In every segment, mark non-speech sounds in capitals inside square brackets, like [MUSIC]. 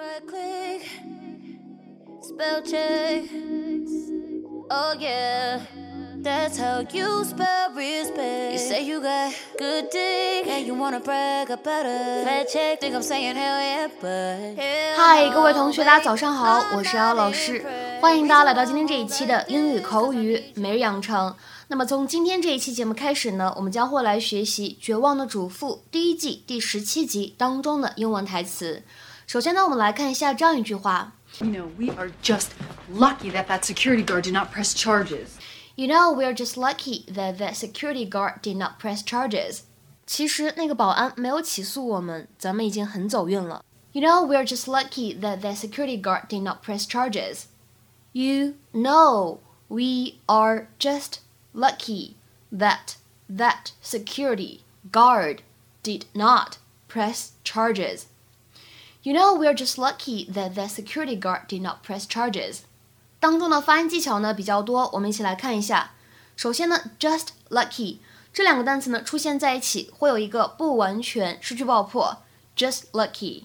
Right click, spell check. Oh yeah, that's how you spell respect. You say you got good dick and you wanna brag about it. Fact check, think I'm saying hell yeah, but hell 嗨，no, 各位同学，大家早上好，我是姚老师欢迎大家来到今天这一期的英语口语每日养成。那么从今天这一期节目开始呢，我们将会来学习《绝望的主妇》第一季第十七集当中的英文台词。首先呢，我们来看一下这样一句话 You know, we are just lucky that that security guard did not press charges. You know, we're just lucky that that security guard did not press charges. 其实那个保安没有起诉我们，咱们已经很走运了。You know, we're just lucky that that security guard did not press charges. You know, we are just lucky that that security guard did not press charges. You know, we're just lucky that that security guard did not press charges. 当中的发音技巧呢比较多，我们一起来看一下。首先呢，just lucky 这两个单词呢出现在一起，会有一个不完全失去爆破，just lucky。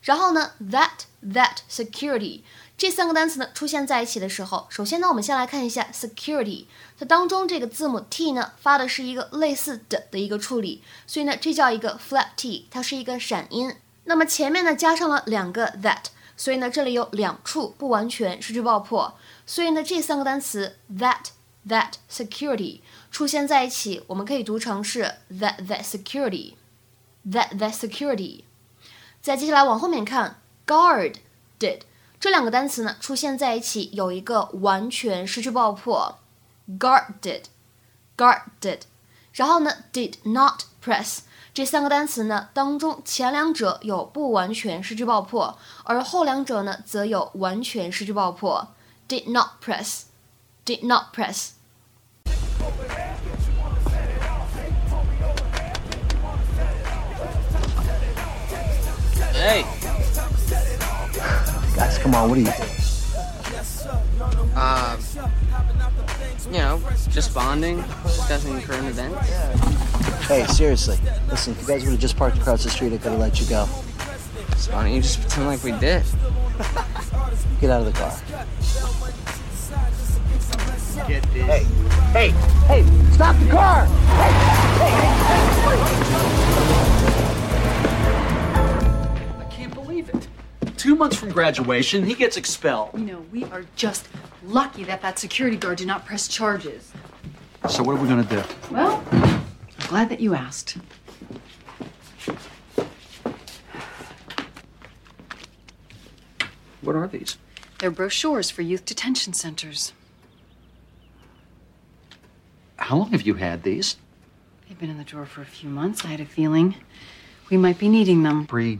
然后呢，that that security 这三个单词呢出现在一起的时候，首先呢，我们先来看一下 security，它当中这个字母 t 呢发的是一个类似的的一个处理，所以呢这叫一个 flap t，它是一个闪音。那么前面呢加上了两个 that，所以呢这里有两处不完全失去爆破，所以呢这三个单词 that that security 出现在一起，我们可以读成是 that that security that that security。再接下来往后面看，guard did 这两个单词呢出现在一起，有一个完全失去爆破，guarded guarded，然后呢 did not press 这三个单词呢当中前两者有不完全失去爆破，而后两者呢则有完全失去爆破，did not press did not press。 Hey, Guys, come on, what are you doing? You know, just bonding, discussing current events. Hey, seriously. Listen, if you guys would have just parked across the street, I could have let you go. So why don't you just pretend like we did? [LAUGHS] Get out of the car. Hey, hey, hey, stop the car! I can't believe it. Two months from graduation, he gets expelled. You know, we are just lucky that that security guard did not press charges. So what are we gonna do? Well, I'm glad that you asked. What are these? They're brochures for youth detention centers. How long have you had these? They've been in the drawer for a few months. I had a feeling we might be needing them. Bree,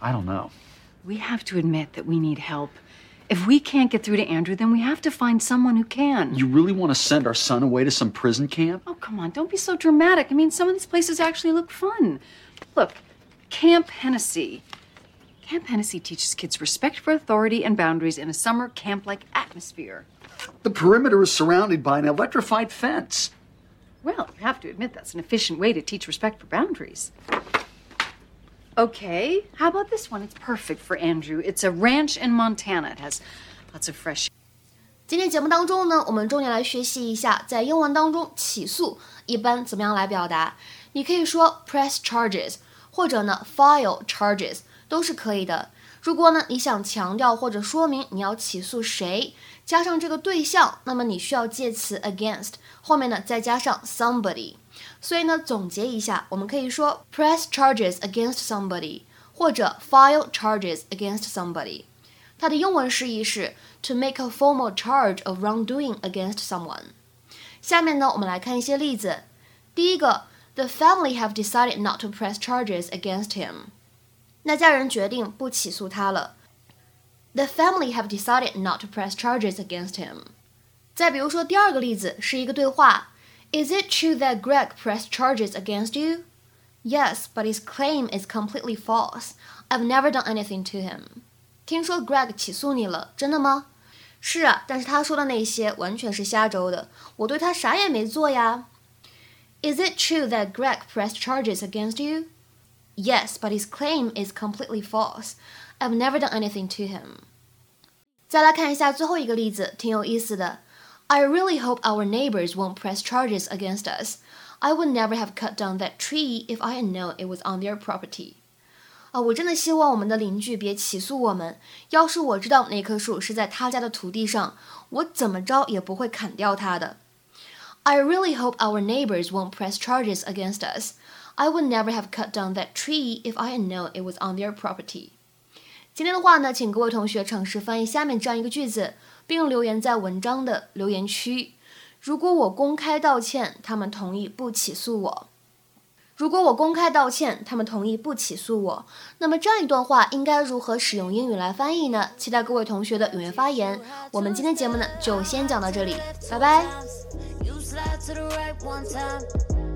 I don't know. We have to admit that we need help. If we can't get through to Andrew, then we have to find someone who can. You really want to send our son away to some prison camp? Oh, come on, don't be so dramatic. I mean, some of these places actually look fun. Look, Camp Hennessy. Camp Hennessy teaches kids respect for authority and boundaries in a summer camp like atmosphere. The perimeter is surrounded by an electrified fence. Well, you have to admit that's an efficient way to teach respect for boundaries. Okay, how about this one? It's perfect for Andrew. It's a ranch in Montana. It has lots of fresh 今天节目当中呢，我们重点来学习一下，在英文当中起诉一般怎么样来表达。你可以说 press charges，或者呢 file charges 都是可以的。 如果呢你想强调或者说明你要起诉谁，加上这个对象，那么你需要介词 against 后面呢再加上 somebody。所以呢总结一下，我们可以说 press charges against somebody，或者 file charges against somebody。它的英文释义是 to make a formal charge of wrongdoing against someone。下面呢，我们来看一些例子。第一个，The family have decided not to press charges against him。那家人决定不起诉他了。The family have decided not to press charges against him。再比如说第二个例子是一个对话：Is it true that Greg pressed charges against you? Yes, but his claim is completely false. I've never done anything to him. 听说 Greg 起诉你了，真的吗？是啊，但是他说的那些完全是瞎诌的，我对他啥也没做呀。Is it true that Greg pressed charges against you? Yes, but his claim is completely false. I've never done anything to him. 再来看一下最后一个例子，挺有意思的。I really hope our neighbors won't press charges against us. I would never have cut down that tree if I had known it was on their property. 啊，我真的希望我们的邻居别起诉我们。要是我知道那棵树是在他家的土地上，我怎么着也不会砍掉它的。I really hope our neighbors won't press charges against us. I would never have cut down that tree if I had known it was on their property. 今天的话呢，请各位同学尝试翻译下面这样一个句子，并留言在文章的留言区。如果我公开道歉，他们同意不起诉我。如果我公开道歉，他们同意不起诉我，那么这样一段话应该如何使用英语来翻译呢？期待各位同学的踊跃发言。我们今天节目呢就先讲到这里，拜拜。